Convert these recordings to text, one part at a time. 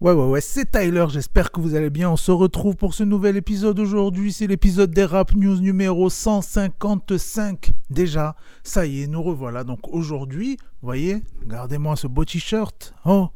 Ouais, ouais, ouais, c'est Tyler, j'espère que vous allez bien. On se retrouve pour ce nouvel épisode aujourd'hui. C'est l'épisode des Rap News numéro 155. Déjà, ça y est, nous revoilà. Donc aujourd'hui, voyez, regardez-moi ce beau t-shirt. Oh,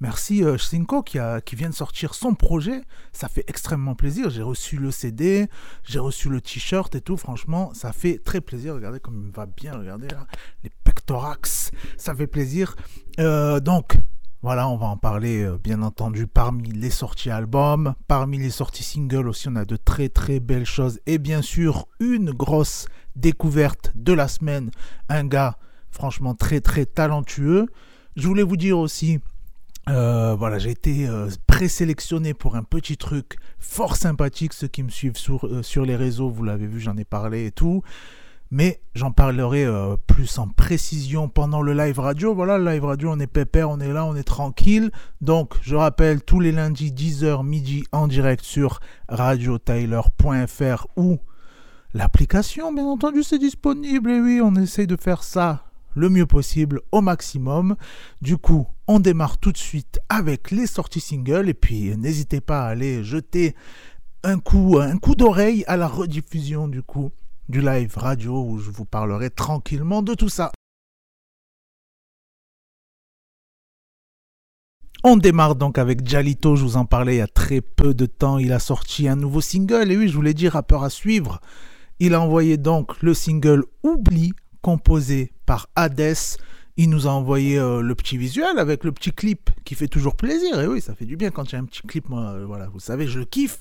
merci euh, Shinko qui, a, qui vient de sortir son projet. Ça fait extrêmement plaisir. J'ai reçu le CD, j'ai reçu le t-shirt et tout. Franchement, ça fait très plaisir. Regardez comme il va bien. Regardez là, les pectorax. Ça fait plaisir. Euh, donc, voilà, on va en parler euh, bien entendu parmi les sorties albums, parmi les sorties singles aussi, on a de très très belles choses et bien sûr une grosse découverte de la semaine, un gars franchement très très talentueux. Je voulais vous dire aussi, euh, voilà, j'ai été euh, présélectionné pour un petit truc fort sympathique. Ceux qui me suivent sur, sur les réseaux, vous l'avez vu, j'en ai parlé et tout mais j'en parlerai euh, plus en précision pendant le live radio. Voilà, le live radio, on est pépère, on est là, on est tranquille. Donc, je rappelle, tous les lundis, 10h midi, en direct sur radiotyler.fr ou l'application, bien entendu, c'est disponible. Et oui, on essaye de faire ça le mieux possible, au maximum. Du coup, on démarre tout de suite avec les sorties singles. Et puis, n'hésitez pas à aller jeter un coup, un coup d'oreille à la rediffusion, du coup du live radio où je vous parlerai tranquillement de tout ça. On démarre donc avec Jalito, je vous en parlais il y a très peu de temps, il a sorti un nouveau single et oui, je vous l'ai dit, rappeur à suivre. Il a envoyé donc le single Oubli, composé par Hades. Il nous a envoyé euh, le petit visuel avec le petit clip qui fait toujours plaisir. Et oui, ça fait du bien quand il y a un petit clip, moi, euh, voilà, vous savez, je le kiffe.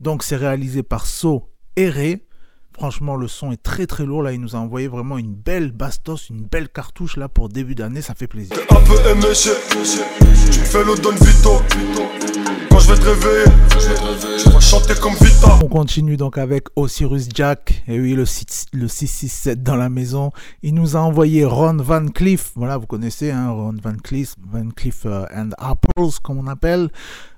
Donc c'est réalisé par So Ré. Franchement, le son est très très lourd. Là, il nous a envoyé vraiment une belle bastos, une belle cartouche là pour début d'année. Ça fait plaisir. Un peu aimé, tu fais le Don Vito. Quand je vais te réveiller, je vais chanter comme Vita. On continue donc avec Osiris Jack. Et oui, le, le 667 dans la maison. Il nous a envoyé Ron Van Cliff. Voilà, vous connaissez hein, Ron Van Cliff, Van Cliff euh, and Apples, comme on appelle.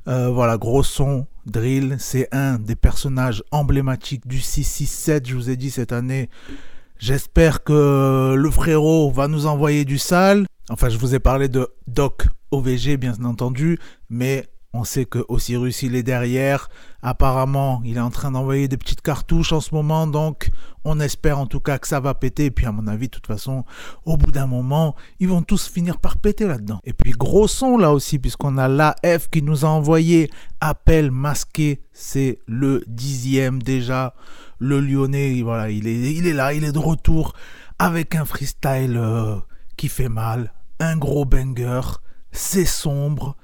Euh, voilà, gros son, drill, c'est un des personnages emblématiques du 667, je vous ai dit cette année. J'espère que le frérot va nous envoyer du sale. Enfin, je vous ai parlé de Doc OVG, bien entendu, mais on sait que Osiris, il est derrière. Apparemment, il est en train d'envoyer des petites cartouches en ce moment. Donc, on espère en tout cas que ça va péter. Et puis, à mon avis, de toute façon, au bout d'un moment, ils vont tous finir par péter là-dedans. Et puis, gros son là aussi, puisqu'on a l'AF qui nous a envoyé appel masqué. C'est le dixième déjà. Le Lyonnais, voilà, il est, il est là, il est de retour avec un freestyle euh, qui fait mal. Un gros banger. C'est sombre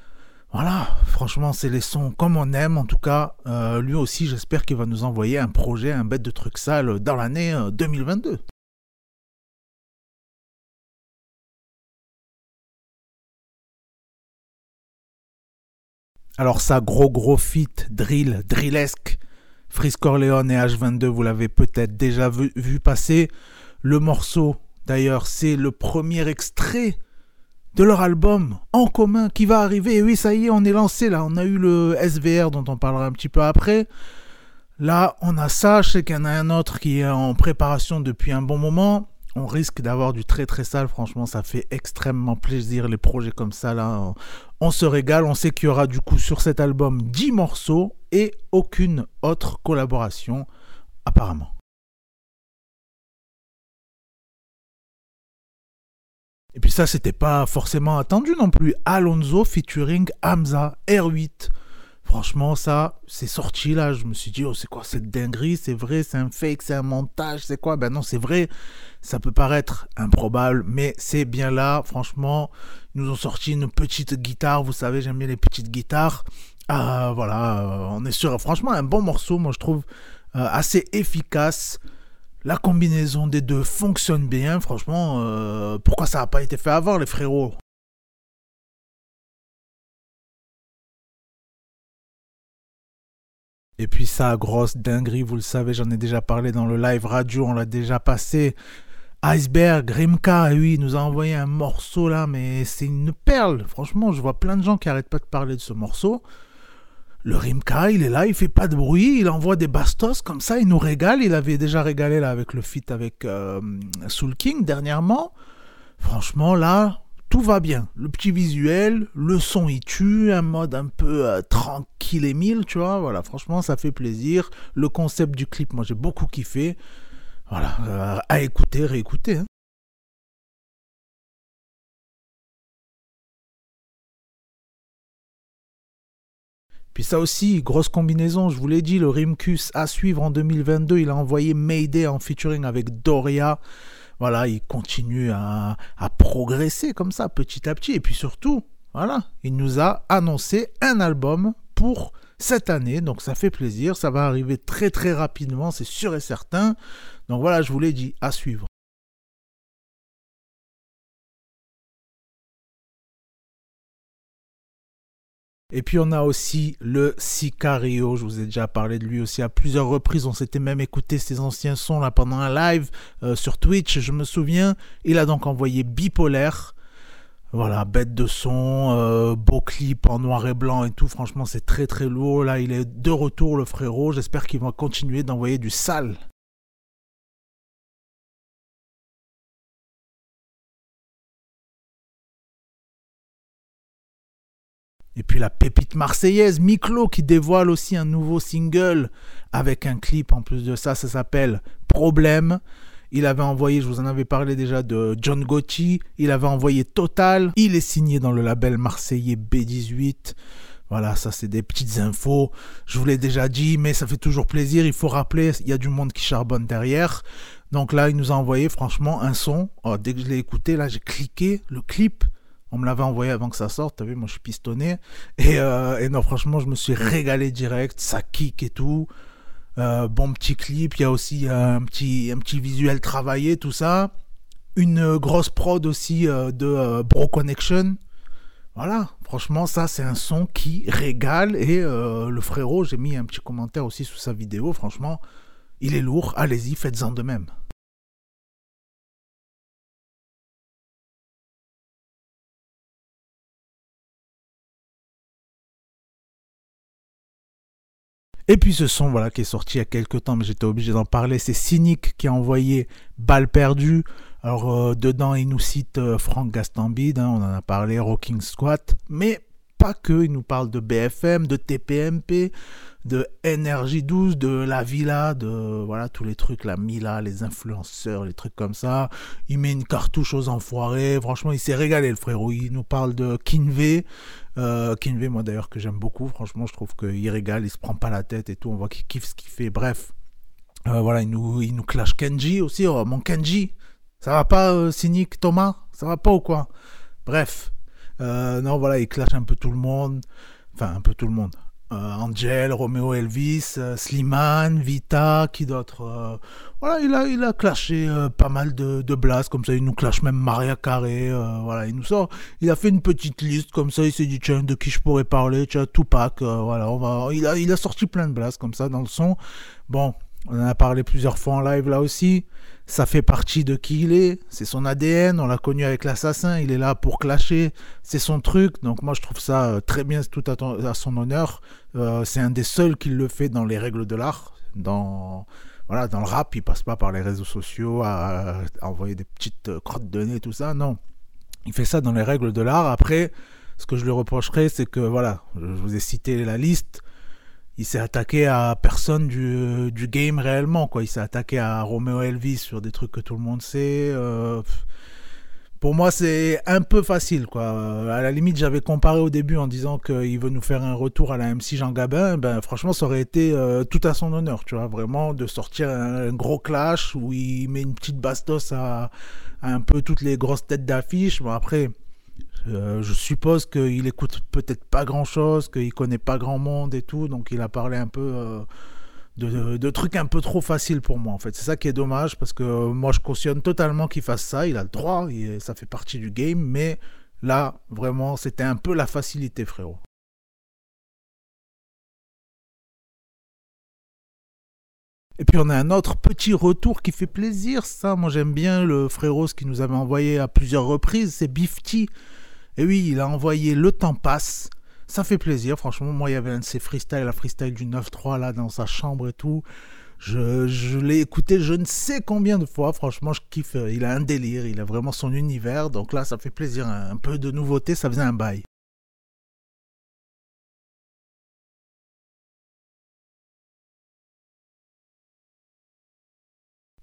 voilà, franchement, c'est les sons comme on aime. En tout cas, euh, lui aussi, j'espère qu'il va nous envoyer un projet, un bête de trucs sales dans l'année 2022. Euh, Alors ça, gros gros fit, drill, drillesque, Freeze Corleone et H22, vous l'avez peut-être déjà vu passer. Le morceau, d'ailleurs, c'est le premier extrait de leur album en commun qui va arriver. Et oui, ça y est, on est lancé là. On a eu le SVR dont on parlera un petit peu après. Là, on a ça. Je sais qu'il y en a un autre qui est en préparation depuis un bon moment. On risque d'avoir du très très sale. Franchement, ça fait extrêmement plaisir les projets comme ça là. On se régale. On sait qu'il y aura du coup sur cet album 10 morceaux et aucune autre collaboration apparemment. Et puis ça, c'était pas forcément attendu non plus. Alonso featuring Hamza R8. Franchement, ça, c'est sorti là. Je me suis dit, oh, c'est quoi cette dinguerie? C'est vrai, c'est un fake, c'est un montage, c'est quoi? Ben non, c'est vrai. Ça peut paraître improbable, mais c'est bien là. Franchement, ils nous ont sorti une petite guitare. Vous savez, j'aime bien les petites guitares. Ah, voilà, euh, on est sur, franchement, un bon morceau, moi je trouve euh, assez efficace. La combinaison des deux fonctionne bien, franchement, euh, pourquoi ça n'a pas été fait avant les frérots? Et puis ça, grosse dinguerie, vous le savez, j'en ai déjà parlé dans le live radio, on l'a déjà passé. Iceberg, Rimka, oui, il nous a envoyé un morceau là, mais c'est une perle. Franchement, je vois plein de gens qui arrêtent pas de parler de ce morceau. Le Rimka, il est là, il fait pas de bruit, il envoie des bastos comme ça, il nous régale. Il avait déjà régalé là avec le feat avec euh, Soul King dernièrement. Franchement, là, tout va bien. Le petit visuel, le son il tue, un mode un peu euh, tranquille et mille, tu vois. Voilà, franchement, ça fait plaisir. Le concept du clip, moi j'ai beaucoup kiffé. Voilà, euh, à écouter, réécouter. Hein. Puis ça aussi, grosse combinaison, je vous l'ai dit, le Rimkus à suivre en 2022, il a envoyé Mayday en featuring avec Doria. Voilà, il continue à, progresser comme ça, petit à petit. Et puis surtout, voilà, il nous a annoncé un album pour cette année. Donc ça fait plaisir, ça va arriver très très rapidement, c'est sûr et certain. Donc voilà, je vous l'ai dit, à suivre. Et puis on a aussi le Sicario, je vous ai déjà parlé de lui aussi à plusieurs reprises, on s'était même écouté ses anciens sons là pendant un live euh, sur Twitch, je me souviens. Il a donc envoyé Bipolaire. Voilà, bête de son, euh, beau clip en noir et blanc et tout. Franchement, c'est très très lourd. Là, il est de retour, le frérot. J'espère qu'il va continuer d'envoyer du sale Et puis la pépite marseillaise, Miklo, qui dévoile aussi un nouveau single avec un clip en plus de ça, ça s'appelle Problème. Il avait envoyé, je vous en avais parlé déjà de John Gotti, il avait envoyé Total, il est signé dans le label marseillais B18. Voilà, ça c'est des petites infos. Je vous l'ai déjà dit, mais ça fait toujours plaisir. Il faut rappeler, il y a du monde qui charbonne derrière. Donc là, il nous a envoyé franchement un son. Oh, dès que je l'ai écouté, là j'ai cliqué le clip. On me l'avait envoyé avant que ça sorte, t'as vu, moi je suis pistonné. Et, euh, non, franchement, je me suis régalé direct, ça kick et tout. Euh, bon petit clip, il y a aussi un petit, un petit visuel travaillé, tout ça. Une grosse prod aussi euh, de Bro Connection. Voilà, franchement, ça c'est un son qui régale. Et le frérot, j'ai mis un petit commentaire aussi sous sa vidéo, franchement, il est lourd, allez-y, faites-en de même. Et puis ce son voilà, qui est sorti il y a quelques temps, mais j'étais obligé d'en parler, c'est Cynic qui a envoyé Balle perdue. Alors euh, dedans, il nous cite euh, Franck Gastambide, hein, on en a parlé, Rocking Squat, mais pas que, il nous parle de BFM, de TPMP, de Énergie 12, de La Villa, de voilà tous les trucs, la Mila, les influenceurs, les trucs comme ça. Il met une cartouche aux enfoirés. Franchement, il s'est régalé le frérot. Il nous parle de Kinvey. Euh, moi d'ailleurs, que j'aime beaucoup. Franchement, je trouve qu'il régale, il se prend pas la tête et tout. On voit qu'il kiffe ce qu'il fait. Bref. Euh, voilà, il nous, il nous clash Kenji aussi. Oh, mon Kenji, ça va pas, euh, Thomas? Ça va pas ou quoi? Bref. Euh, non, voilà, il clash un peu tout le monde. Enfin, un peu tout le monde. Euh, Angel, Romeo Elvis, euh, Slimane, Vita, qui d'autre Voilà, il a, il a clashé pas mal de, de blasts, comme ça, il nous clash même Maria Carré, voilà, il nous sort, il a fait une petite liste, comme ça, il s'est dit, tiens, de qui je pourrais parler, tiens, Tupac, voilà, on va, il a, il a sorti plein de blasts, comme ça, dans le son. Bon, on en a parlé plusieurs fois en live, là aussi. Ça fait partie de qui il est, c'est son ADN, on l'a connu avec l'assassin, il est là pour clasher, c'est son truc, donc moi je trouve ça euh, très bien, tout à, son honneur, euh, c'est un des seuls qui le fait dans les règles de l'art, dans, voilà, dans le rap, il passe pas par les réseaux sociaux à, envoyer des petites euh, crottes de nez, tout ça, non, il fait ça dans les règles de l'art, après, ce que je lui reprocherais, c'est que, voilà, je vous ai cité la liste, il s'est attaqué à personne du, du, game réellement quoi. Il s'est attaqué à Romeo Elvis sur des trucs que tout le monde sait euh, pour moi c'est un peu facile quoi. À la limite j'avais comparé au début en disant qu'il veut nous faire un retour à la MC Jean Gabin. Ben franchement ça aurait été euh, tout à son honneur tu vois vraiment de sortir un, gros clash où il met une petite bastos à, à un peu toutes les grosses têtes d'affiche. Bon après euh, je suppose qu'il écoute peut-être pas grand-chose, qu'il connaît pas grand monde et tout, donc il a parlé un peu euh, de, trucs un peu trop faciles pour moi en fait. C'est ça qui est dommage parce que moi je cautionne totalement qu'il fasse ça, il a le droit, ça fait partie du game, mais là vraiment c'était un peu la facilité frérot. Et puis on a un autre petit retour qui fait plaisir, ça moi j'aime bien le frérot qui nous avait envoyé à plusieurs reprises, c'est Bifty. Et oui, il a envoyé Le temps passe. Ça fait plaisir, franchement. Moi, il y avait un de ses freestyles, la freestyle du 9-3 là dans sa chambre et tout. Je, je l'ai écouté je ne sais combien de fois. Franchement, je kiffe. Il a un délire, il a vraiment son univers. Donc là, ça fait plaisir. Un peu de nouveauté, ça faisait un bail.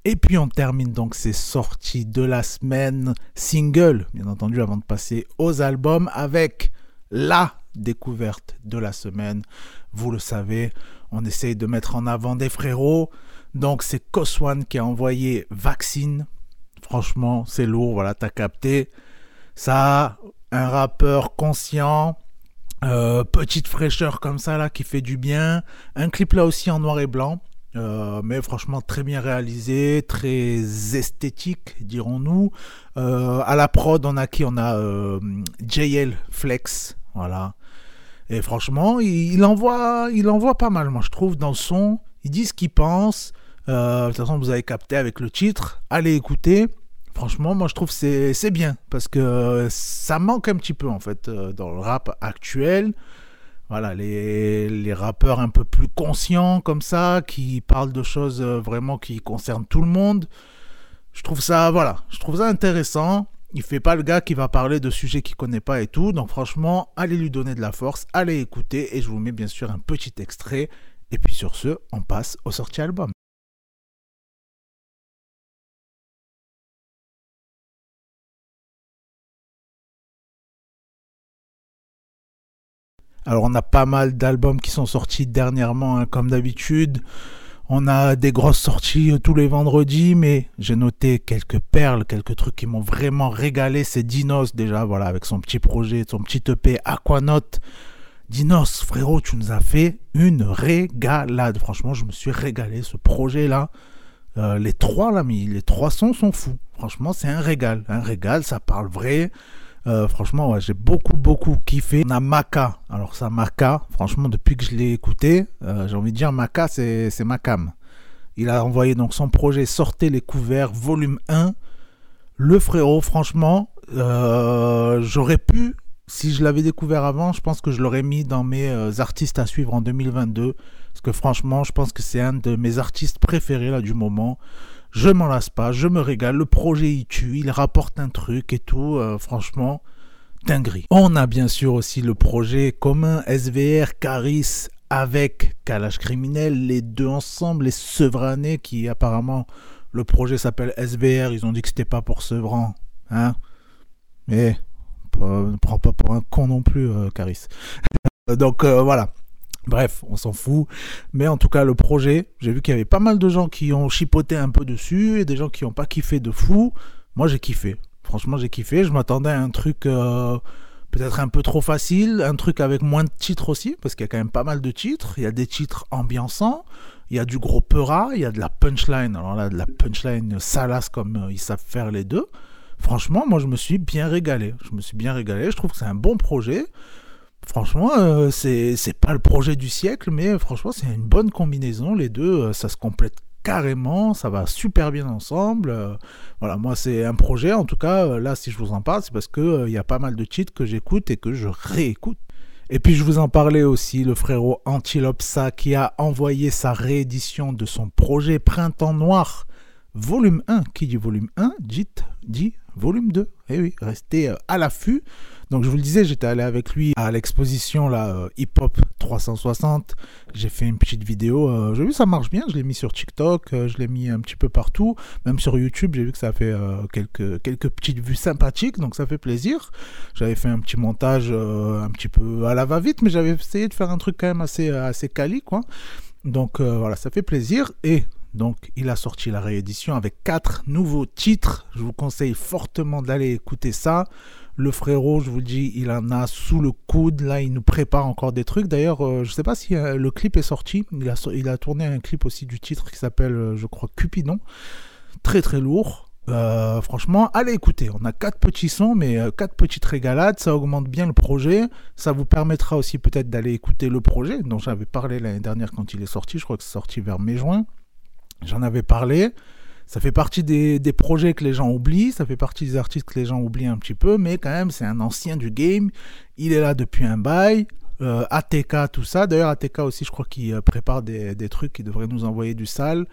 Et puis on termine donc ces sorties de la semaine single, bien entendu, avant de passer aux albums avec la découverte de la semaine. Vous le savez, on essaye de mettre en avant des frérots. Donc c'est Coswan qui a envoyé Vaccine. Franchement, c'est lourd, voilà, t'as capté. Ça, un rappeur conscient, euh, petite fraîcheur comme ça là qui fait du bien. Un clip là aussi en noir et blanc. Euh, mais franchement très bien réalisé, très esthétique, dirons-nous. Euh, à la prod, on a qui? On a euh, JL Flex, voilà. Et franchement, il, envoie, il envoie pas mal, moi je trouve, dans le son. Il dit ce qu'il pense. de toute façon, vous avez capté avec le titre. Allez écouter. Franchement, moi je trouve c'est c'est bien parce que ça manque un petit peu en fait dans le rap actuel voilà, les, rappeurs un peu plus conscients comme ça, qui parlent de choses euh, vraiment qui concernent tout le monde. Je trouve ça, voilà, je trouve ça intéressant. Il fait pas le gars qui va parler de sujets qu'il connaît pas et tout. Donc franchement, allez lui donner de la force, allez écouter et je vous mets bien sûr un petit extrait. Et puis sur ce, on passe au sorties album. Alors on a pas mal d'albums qui sont sortis dernièrement, hein, comme d'habitude. On a des grosses sorties euh, tous les vendredis, mais j'ai noté quelques perles, quelques trucs qui m'ont vraiment régalé. C'est Dinos déjà, voilà, avec son petit projet, son petit EP Aquanote. Dinos, frérot, tu nous as fait une régalade. Franchement, je me suis régalé. Ce projet-là, euh, les trois là, les trois sons sont fous. Franchement, c'est un régal, un régal. Ça parle vrai. Euh, franchement, j'ai beaucoup, beaucoup kiffé. On a Maka. Alors, ça, Maka, franchement, depuis que je l'ai écouté, euh, j'ai envie de dire Maka, c'est Makam. Il a envoyé donc son projet Sortez les couverts, volume 1. Le frérot, franchement, euh, j'aurais pu, si je l'avais découvert avant, je pense que je l'aurais mis dans mes artistes à suivre en 2022. Parce que franchement, je pense que c'est un de mes artistes préférés là du moment. Je m'en lasse pas, je me régale. Le projet il tue, il rapporte un truc et tout. Euh, franchement, dinguerie. On a bien sûr aussi le projet commun SVR Caris avec Kalash Criminel, les deux ensemble, les Sevranés qui apparemment le projet s'appelle SVR. Ils ont dit que c'était pas pour Sevran, hein. Mais ne prends pas pour un con non plus, euh, Caris. Donc euh, voilà. Bref, on s'en fout. Mais en tout cas, le projet, j'ai vu qu'il y avait pas mal de gens qui ont chipoté un peu dessus et des gens qui n'ont pas kiffé de fou. Moi, j'ai kiffé. Franchement, j'ai kiffé. Je m'attendais à un truc euh, peut-être un peu trop facile, un truc avec moins de titres aussi, parce qu'il y a quand même pas mal de titres. Il y a des titres ambiançants, il y a du gros peura, il y a de la punchline. Alors là, de la punchline salace comme euh, ils savent faire les deux. Franchement, moi, je me suis bien régalé. Je me suis bien régalé. Je trouve que c'est un bon projet. Franchement, euh, c'est pas le projet du siècle, mais franchement, c'est une bonne combinaison. Les deux, euh, ça se complète carrément, ça va super bien ensemble. Euh, voilà, moi, c'est un projet. En tout cas, là, si je vous en parle, c'est parce qu'il y a pas mal de titres que j'écoute et que je réécoute. Et puis je vous en parlais aussi, le frérot Antilopsa qui a envoyé sa réédition de son projet Printemps Noir, volume 1. Qui dit volume 1 dit, dit volume 2. Eh oui, restez à l'affût. Donc je vous le disais, j'étais allé avec lui à l'exposition là euh, Hip Hop 360. J'ai fait une petite vidéo. Euh, j'ai vu ça marche bien. Je l'ai mis sur TikTok, euh, je l'ai mis un petit peu partout, même sur YouTube. J'ai vu que ça fait quelques quelques petites vues sympathiques, donc ça fait plaisir. J'avais fait un petit montage un petit peu à la va-vite, mais j'avais essayé de faire un truc quand même assez assez quali quoi. Donc voilà, ça fait plaisir et donc, il a sorti la réédition avec quatre nouveaux titres. Je vous conseille fortement d'aller écouter ça. Le frérot, je vous le dis, il en a sous le coude. Là, il nous prépare encore des trucs. D'ailleurs, euh, je ne sais pas si euh, le clip est sorti. Il a, tourné un clip aussi du titre qui s'appelle, euh, je crois, Cupidon. Très très lourd. franchement, allez écouter. On a quatre petits sons, mais quatre petites régalades. Ça augmente bien le projet. Ça vous permettra aussi peut-être d'aller écouter le projet dont j'avais parlé l'année dernière quand il est sorti. Je crois que c'est sorti vers mai-juin. J'en avais parlé. Ça fait partie des, projets que les gens oublient, ça fait partie des artistes que les gens oublient un petit peu, mais quand même, c'est un ancien du game. Il est là depuis un bail. euh, ATK, tout ça. D'ailleurs, ATK aussi, je crois qu'il euh, prépare des, trucs, qui devrait nous envoyer du sale.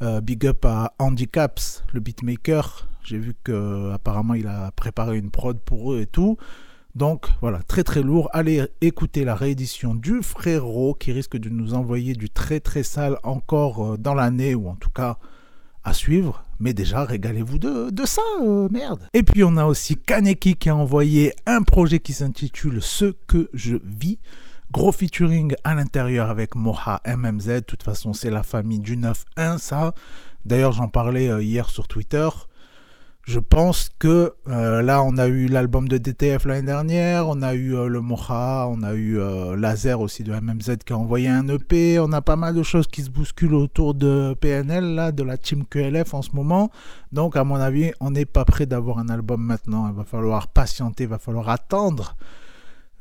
Euh, big up à Handicaps, le beatmaker. J'ai vu qu'apparemment, il a préparé une prod pour eux et tout. Donc voilà, très très lourd. Allez écouter la réédition du frérot qui risque de nous envoyer du très très sale encore dans l'année, ou en tout cas à suivre. Mais déjà, régalez-vous de, de ça, euh, merde. Et puis on a aussi Kaneki qui a envoyé un projet qui s'intitule Ce que je vis. Gros featuring à l'intérieur avec Moha MMZ. De toute façon, c'est la famille du 9-1, ça. D'ailleurs, j'en parlais euh, hier sur Twitter. Je pense que euh, là, on a eu l'album de DTF l'année dernière, on a eu euh, le Mocha, on a eu euh, Laser aussi de MMZ qui a envoyé un EP, on a pas mal de choses qui se bousculent autour de PNL, là, de la team QLF en ce moment. Donc, à mon avis, on n'est pas prêt d'avoir un album maintenant. Il va falloir patienter, il va falloir attendre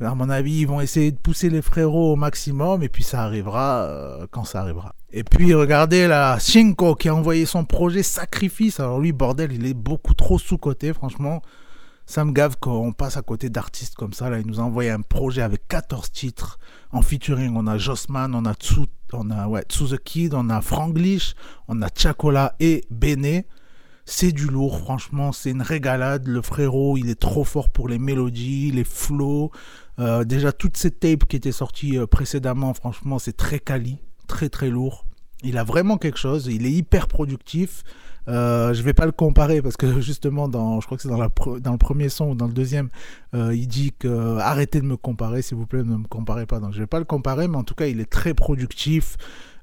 à mon avis, ils vont essayer de pousser les frérots au maximum et puis ça arrivera euh, quand ça arrivera. Et puis regardez là, Shinko qui a envoyé son projet Sacrifice. Alors lui, bordel, il est beaucoup trop sous-côté, franchement. Ça me gave qu'on passe à côté d'artistes comme ça. Là, il nous a envoyé un projet avec 14 titres en featuring. On a Jossman, on a Tsu, on a ouais, the Kid, on a Franglish, on a Chakola et Bene. C'est du lourd, franchement, c'est une régalade. Le frérot, il est trop fort pour les mélodies, les flows. Euh, déjà, toutes ces tapes qui étaient sorties euh, précédemment, franchement, c'est très quali, très très lourd. Il a vraiment quelque chose, il est hyper productif. Euh, je vais pas le comparer parce que justement, dans, je crois que c'est dans, le premier son ou dans le deuxième, euh, il dit que arrêtez de me comparer, s'il vous plaît, ne me comparez pas. Donc je vais pas le comparer, mais en tout cas, il est très productif.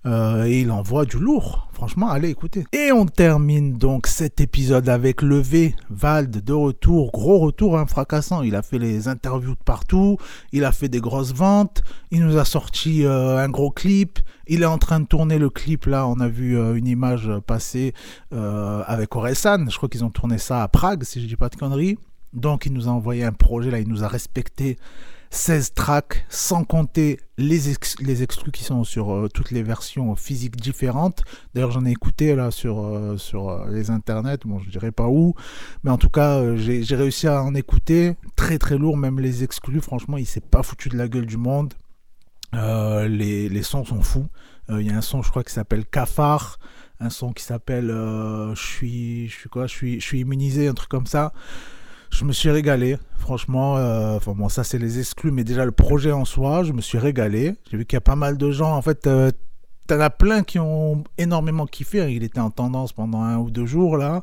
Euh, et il envoie du lourd. Franchement, allez écouter. Et on termine donc cet épisode avec le V. Vald de retour. Gros retour, hein, fracassant. Il a fait les interviews de partout. Il a fait des grosses ventes. Il nous a sorti euh, un gros clip. Il est en train de tourner le clip. Là, on a vu euh, une image passer avec Oresan. Je crois qu'ils ont tourné ça à Prague, si je dis pas de conneries. Donc, il nous a envoyé un projet. Là, il nous a respecté 16 tracks, sans compter les, les exclus qui sont sur euh, toutes les versions physiques différentes. D'ailleurs, j'en ai écouté là sur, euh, sur euh, les internets, bon, je dirais pas où, mais en tout cas, j'ai réussi à en écouter. Très très lourd, même les exclus, franchement, il s'est pas foutu de la gueule du monde. Les, les, sons sont fous. Il y a un son, je crois, qui s'appelle Cafard un son qui s'appelle je suis quoi? Je suis je suis immunisé un truc comme ça je me suis régalé, franchement. Euh, enfin bon, ça c'est les exclus, mais déjà le projet en soi, je me suis régalé. J'ai vu qu'il y a pas mal de gens. En fait, euh, t'en as plein qui ont énormément kiffé. Il était en tendance pendant un ou deux jours là.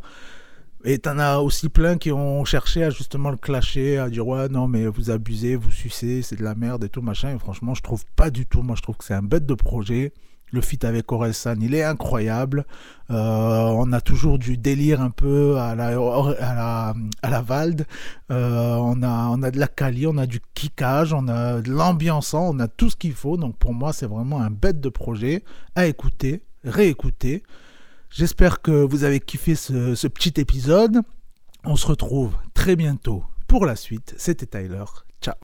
Et t'en as aussi plein qui ont cherché à justement le clasher, à dire ouais non mais vous abusez, vous sucez, c'est de la merde et tout machin. Et franchement, je trouve pas du tout. Moi, je trouve que c'est un bête de projet. Le fit avec Orelsan, il est incroyable. Euh, on a toujours du délire un peu à la, à Valde. Euh, on, a, de la Cali, on a du kickage, on a de l'ambiançant, on a tout ce qu'il faut. Donc pour moi, c'est vraiment un bête de projet à écouter, réécouter. J'espère que vous avez kiffé ce petit épisode. On se retrouve très bientôt pour la suite. C'était Tyler.